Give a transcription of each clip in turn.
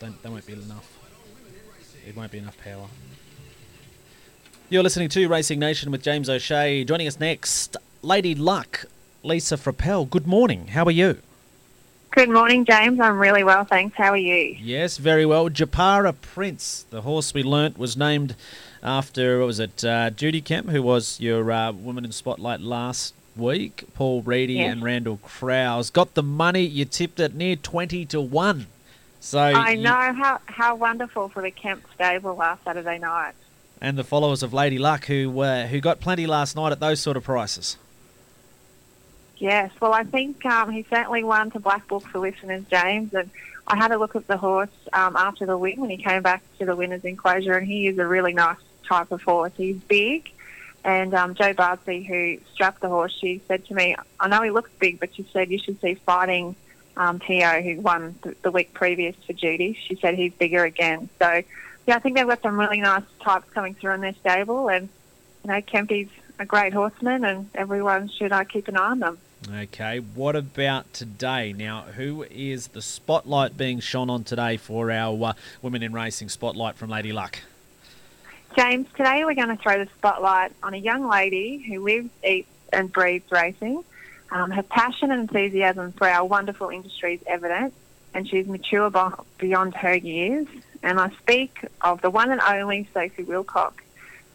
Don't, that won't be enough. It won't be enough power. You're listening to Racing Nation with James O'Shea. Joining us next, Lady Luck, Lisa Frappell. Good morning. How are you? Good morning, James. I'm really well, thanks. How are you? Yes, very well. Japara Prince, the horse we learnt, was named after, what was it, uh, Judy Kemp, who was your uh, Woman in Spotlight last week. Paul Reedy Yes. and Randall Krause. Got the money. You tipped it near 20 to 1. So I you- know how, how wonderful for the Kemp stable last Saturday night. and the followers of Lady Luck who uh, who got plenty last night at those sort of prices. Yes, well, I think um, he certainly won to Black Book for listeners, James. And I had a look at the horse um, after the win when he came back to the winner's enclosure, and he is a really nice type of horse. He's big. And um, Joe Bardsey, who strapped the horse, she said to me, I know he looks big, but she said you should see fighting um, Tio, who won th- the week previous for Judy. She said he's bigger again. So, yeah, I think they've got some really nice types coming through in their stable. And, you know, Kempy's a great horseman, and everyone should uh, keep an eye on them. Okay, what about today? Now, who is the spotlight being shone on today for our uh, Women in Racing spotlight from Lady Luck? James, today we're going to throw the spotlight on a young lady who lives, eats, and breathes racing. Um, her passion and enthusiasm for our wonderful industry is evident, and she's mature beyond her years. And I speak of the one and only Sophie Wilcock.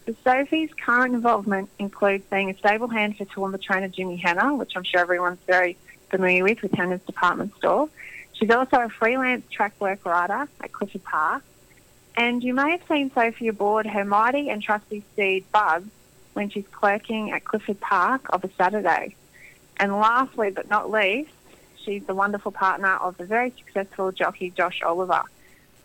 So Sophie's current involvement includes being a stable hand for Toowoomba trainer Jimmy Hanna, which I'm sure everyone's very familiar with, with Hanna's department store. She's also a freelance track work rider at Clifford Park. And you may have seen Sophie aboard her mighty and trusty steed Buzz when she's clerking at Clifford Park of a Saturday. And lastly but not least, she's the wonderful partner of the very successful jockey Josh Oliver.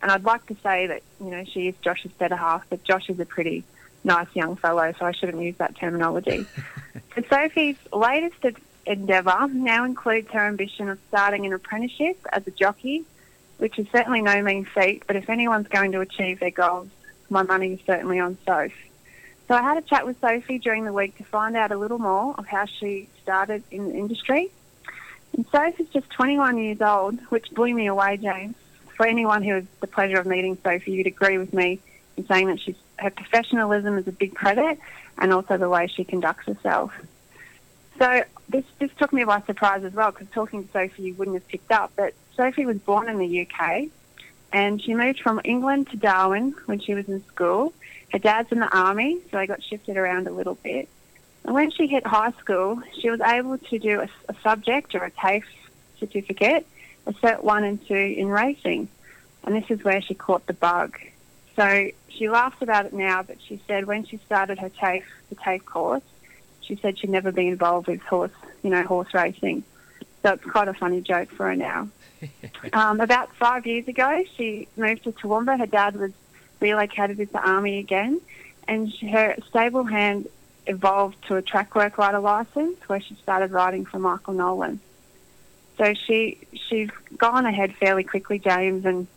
And I'd like to say that, you know, she is Josh's better half, but Josh is a pretty nice young fellow, so I shouldn't use that terminology. so Sophie's latest endeavour now includes her ambition of starting an apprenticeship as a jockey which is certainly no mean feat, but if anyone's going to achieve their goals, my money is certainly on Soph. So I had a chat with Sophie during the week to find out a little more of how she started in the industry. And Soph is just 21 years old, which blew me away, James. For anyone who has the pleasure of meeting Sophie, you'd agree with me in saying that she's, her professionalism is a big credit and also the way she conducts herself. So this this took me by surprise as well because talking to Sophie you wouldn't have picked up. But Sophie was born in the UK and she moved from England to Darwin when she was in school. Her dad's in the army, so they got shifted around a little bit. And when she hit high school, she was able to do a, a subject or a TAFE certificate, a Cert 1 and 2 in racing. And this is where she caught the bug. So she laughs about it now, but she said when she started her TAFE, the TAFE course, she said she'd never been involved with horse, you know, horse racing. So it's quite a funny joke for her now. um, about five years ago, she moved to Toowoomba. Her dad was relocated with the army again, and she, her stable hand evolved to a track work rider license, where she started riding for Michael Nolan. So she she's gone ahead fairly quickly, James, and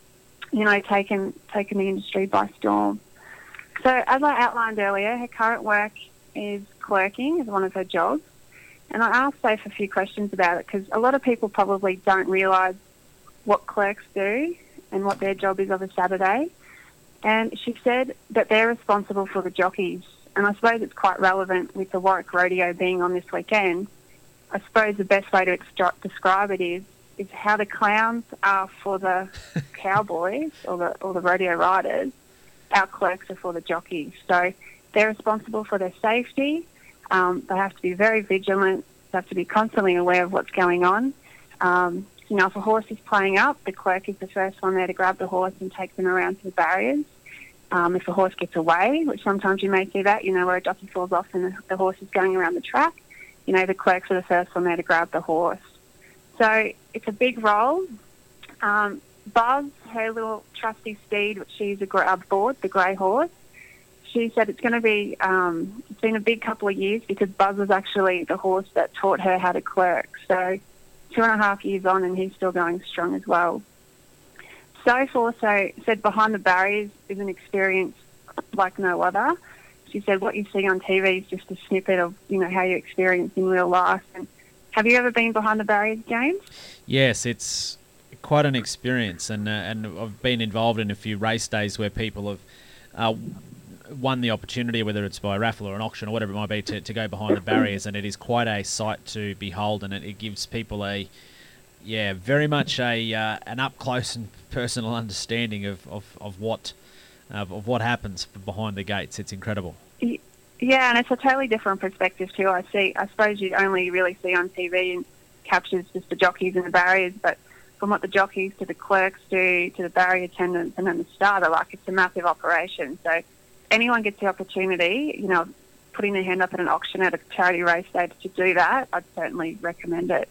you know taken taken the industry by storm. So as I outlined earlier, her current work is clerking is one of her jobs. And I asked Soph a few questions about it because a lot of people probably don't realise what clerks do and what their job is of a Saturday. And she said that they're responsible for the jockeys. And I suppose it's quite relevant with the Warwick Rodeo being on this weekend. I suppose the best way to extra- describe it is is how the clowns are for the cowboys or the or the rodeo riders. Our clerks are for the jockeys. So they're responsible for their safety. Um, they have to be very vigilant. They have to be constantly aware of what's going on. Um, you know, if a horse is playing up, the clerk is the first one there to grab the horse and take them around to the barriers. Um, if a horse gets away, which sometimes you may see that, you know, where a jockey falls off and the, horse is going around the track, you know, the clerks are the first one there to grab the horse. So it's a big role. Um, Buzz, her little trusty steed, which she's a gra- aboard, the grey horse, she said it's going to be, um, it's been a big couple of years because Buzz was actually the horse that taught her how to clerk. So two and a half years on and he's still going strong as well. Soph also said behind the barriers is an experience like no other. She said what you see on TV is just a snippet of, you know, how you experience in real life. And have you ever been behind the barriers, James? Yes, it's quite an experience, and uh, and I've been involved in a few race days where people have. Uh, won the opportunity, whether it's by raffle or an auction or whatever it might be, to, to go behind the barriers, and it is quite a sight to behold, and it, it gives people a, yeah, very much a uh, an up close and personal understanding of, of, of what of, of what happens behind the gates. It's incredible. Yeah, and it's a totally different perspective too. I see. I suppose you only really see on TV and captures just the jockeys and the barriers, but from what the jockeys to the clerks do to the barrier attendants and then the starter, like it's a massive operation. So anyone gets the opportunity, you know, putting their hand up at an auction at a charity race day to do that, I'd certainly recommend it.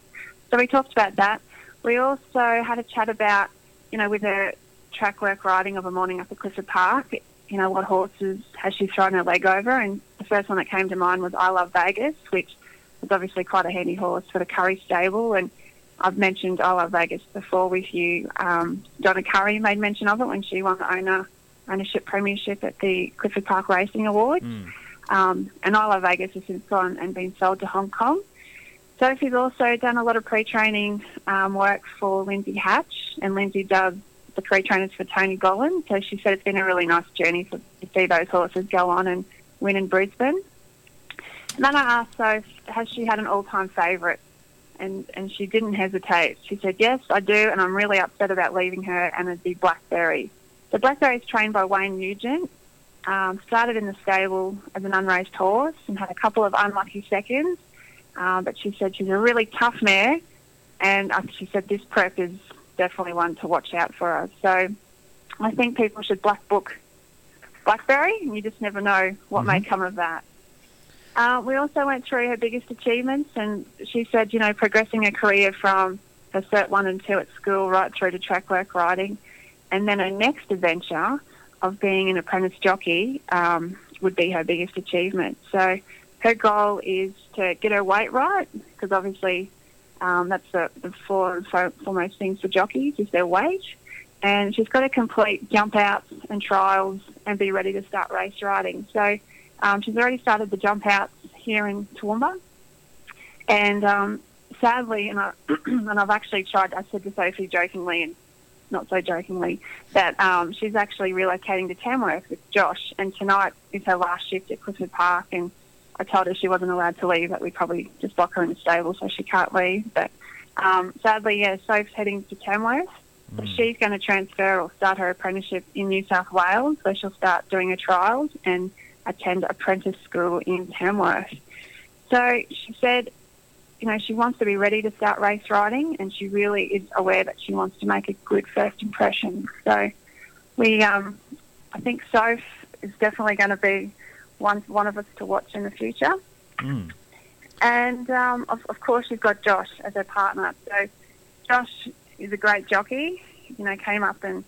So we talked about that. We also had a chat about, you know, with the track work riding of a morning up at Clifford Park, you know, what horses has she thrown her leg over? And the first one that came to mind was I Love Vegas, which was obviously quite a handy horse for the Curry stable. And I've mentioned I Love Vegas before with you. Um, Donna Curry made mention of it when she won the owner ownership premiership at the Clifford Park Racing Awards. Mm. Um, and I Love Vegas has since gone and been sold to Hong Kong. Sophie's also done a lot of pre-training um, work for Lindsay Hatch, and Lindsay does the pre-trainers for Tony Gollan. So she said it's been a really nice journey for, to see those horses go on and win in Brisbane. And then I asked Soph, has she had an all-time favourite? And, and she didn't hesitate. She said, yes, I do, and I'm really upset about leaving her, and it'd be Blackberry. The Blackberry is trained by Wayne Nugent. Um, started in the stable as an unraced horse and had a couple of unlucky seconds. Um, but she said she's a really tough mare, and she said this prep is definitely one to watch out for us. So I think people should black book Blackberry, and you just never know what mm-hmm. may come of that. Uh, we also went through her biggest achievements, and she said, you know, progressing her career from her Cert 1 and 2 at school right through to track work riding and then her next adventure of being an apprentice jockey um, would be her biggest achievement. So her goal is to get her weight right, because obviously um, that's the, the foremost things for jockeys is their weight. And she's got to complete jump outs and trials and be ready to start race riding. So um, she's already started the jump outs here in Toowoomba. And um, sadly, and, I, and I've actually tried, I said to Sophie jokingly, and not so jokingly, that um, she's actually relocating to Tamworth with Josh, and tonight is her last shift at Clifford Park. And I told her she wasn't allowed to leave; that we'd probably just lock her in the stable so she can't leave. But um, sadly, yeah, Soph's heading to Tamworth. Mm. She's going to transfer or start her apprenticeship in New South Wales, where she'll start doing her trials and attend apprentice school in Tamworth. So she said you know, she wants to be ready to start race riding, and she really is aware that she wants to make a good first impression. So, we, um, I think Soph is definitely going to be one one of us to watch in the future. Mm. And um, of, of course, she's got Josh as her partner. So, Josh is a great jockey. You know, came up and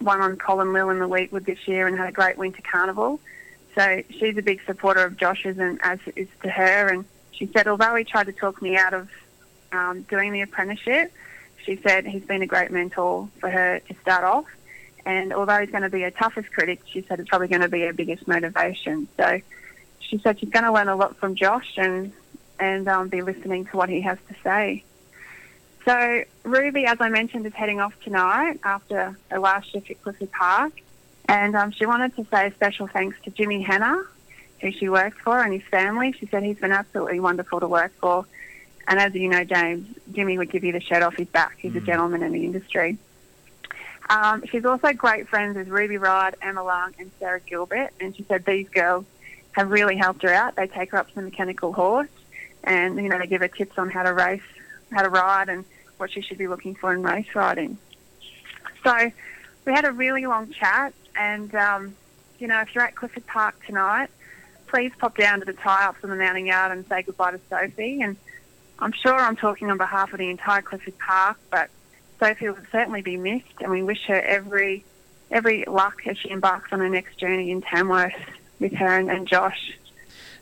won on Colin Lill in the Weetwood this year and had a great winter carnival. So she's a big supporter of Josh's, and as is to her. And she said, although he tried to talk me out of um, doing the apprenticeship, she said he's been a great mentor for her to start off. And although he's going to be her toughest critic, she said it's probably going to be her biggest motivation. So she said she's going to learn a lot from Josh and and um, be listening to what he has to say. So Ruby, as I mentioned, is heading off tonight after her last shift at Clifford Park. And um, she wanted to say a special thanks to Jimmy Hanna, who she works for and his family. She said he's been absolutely wonderful to work for. And as you know, James, Jimmy would give you the shirt off his back. He's mm. a gentleman in the industry. Um, she's also great friends with Ruby Ride, Emma Lang, and Sarah Gilbert. And she said these girls have really helped her out. They take her up to the mechanical horse, and you know they give her tips on how to race, how to ride, and what she should be looking for in race riding. So we had a really long chat, and um, you know if you're at Clifford Park tonight, please pop down to the tie-ups in the Mounting Yard and say goodbye to Sophie. And I'm sure I'm talking on behalf of the entire Clifford Park, but Sophie will certainly be missed, and we wish her every every luck as she embarks on her next journey in Tamworth with her and, and Josh.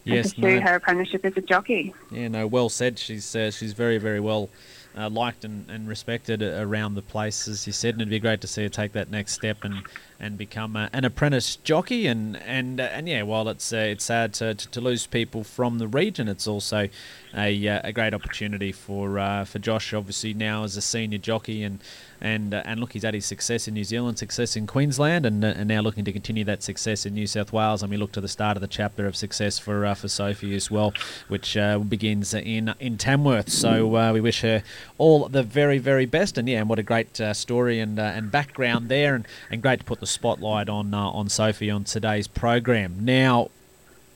Yes, and pursue no. her apprenticeship as a jockey. Yeah, no, well said. She's uh, she's very very well uh, liked and, and respected around the place, as you said, and it'd be great to see her take that next step and, and become a, an apprentice jockey. And and uh, and yeah, while it's uh, it's sad to, to, to, lose people from the region, it's also a, uh, a great opportunity for uh, for Josh, obviously now as a senior jockey and and uh, and look, he's had his success in New Zealand, success in Queensland, and, uh, and now looking to continue that success in New South Wales. And we look to the start of the chapter of success for uh, for Sophie as well, which uh, begins in in Tamworth. So we wish her all the very very best. And yeah, and what a great story and and background there, and, and great to put the spotlight on uh, on Sophie on today's program. Now,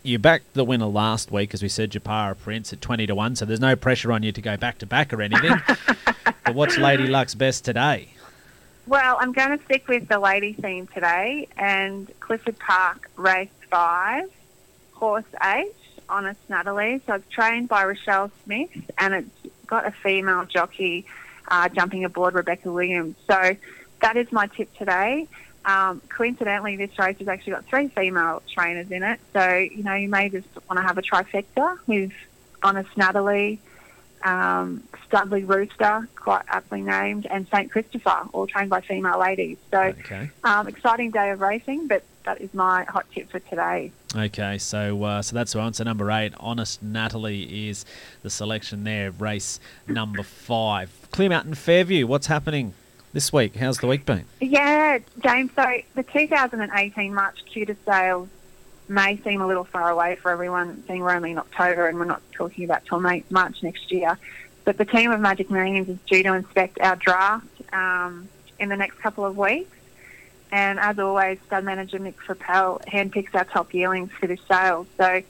you backed the winner last week, as we said, Japara Prince at twenty to one. So there's no pressure on you to go back to back or anything. what's Lady Luck's best today? Well, I'm going to stick with the lady theme today, and Clifford Park race five, horse eight, Honest Natalie. So it's trained by Rochelle Smith, and it's got a female jockey uh, jumping aboard Rebecca Williams. So that is my tip today. Um, coincidentally, this race has actually got three female trainers in it, so you know you may just want to have a trifecta with Honest Natalie, um, Studley Rooster, quite aptly named, and St Christopher, all trained by female ladies. So, okay. um, exciting day of racing, but that is my hot tip for today. Okay, so uh, so that's answer number eight. Honest Natalie is the selection there. Race number five. Clear Mountain Fairview. What's happening? this week. How's the week been? Yeah, James. So the 2018 March QTR sales may seem a little far away for everyone, seeing we're only in October and we're not talking about till March next year. But the team of Magic Millions is due to inspect our draft um, in the next couple of weeks. And as always, stud manager Mick Frappell handpicks our top yearlings for the sale. So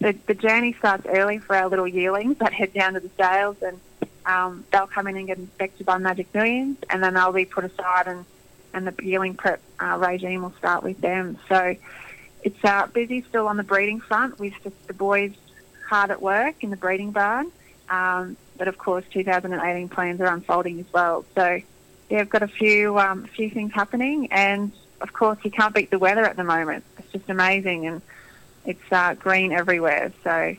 the, the journey starts early for our little yearlings that head down to the sales and um, they'll come in and get inspected by Magic Millions, and then they'll be put aside, and, and the yearling prep uh, regime will start with them. So it's uh, busy still on the breeding front with the, boys hard at work in the breeding barn. Um, but of course, 2018 plans are unfolding as well. So yeah, I've got a few um, few things happening, and of course, you can't beat the weather at the moment. It's just amazing, and it's uh, green everywhere. So,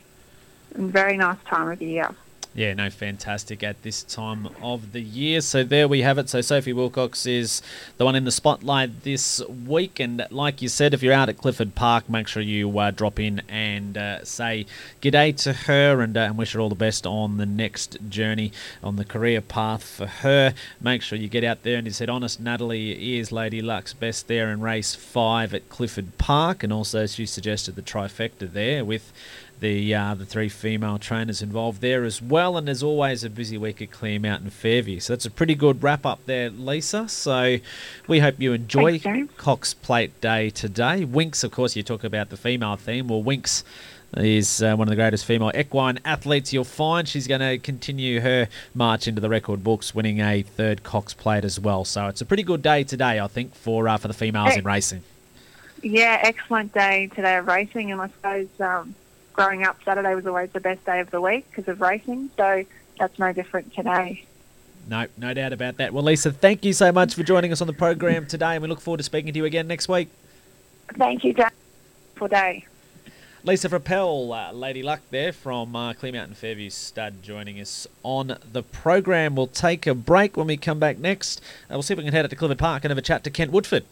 very nice time of the year. Yeah, no, fantastic at this time of the year. So there we have it. So Sophie Wilcox is the one in the spotlight this week. And like you said, if you're out at Clifford Park, make sure you uh, drop in and uh, say g'day to her and, uh, and wish her all the best on the next journey on the career path for her. Make sure you get out there and you said, Honest Natalie is Lady Luck's best there in race five at Clifford Park. And also, she suggested the trifecta there with the uh, the three female trainers involved there as well. And there's always a busy week at Clear Mountain Fairview. So that's a pretty good wrap up there, Lisa. So we hope you enjoy Thanks, Cox Plate Day today. Winx, of course, you talk about the female theme. Well, Winx is uh, one of the greatest female equine athletes you'll find. She's going to continue her march into the record books, winning a third Cox Plate as well. So it's a pretty good day today, I think, for uh, for the females in racing. Yeah, excellent day today of racing, and I suppose um, growing up, Saturday was always the best day of the week because of racing. So that's no different today. No, no doubt about that. Well, Lisa, thank you so much for joining us on the program today, and we look forward to speaking to you again next week. Thank you, Dan, for day. Lisa Frappell, uh, Lady Luck there from uh, Clear Mountain Fairview Stud joining us on the program. We'll take a break when we come back next. Uh, we'll see if we can head out to Clifford Park and have a chat to Kent Woodford.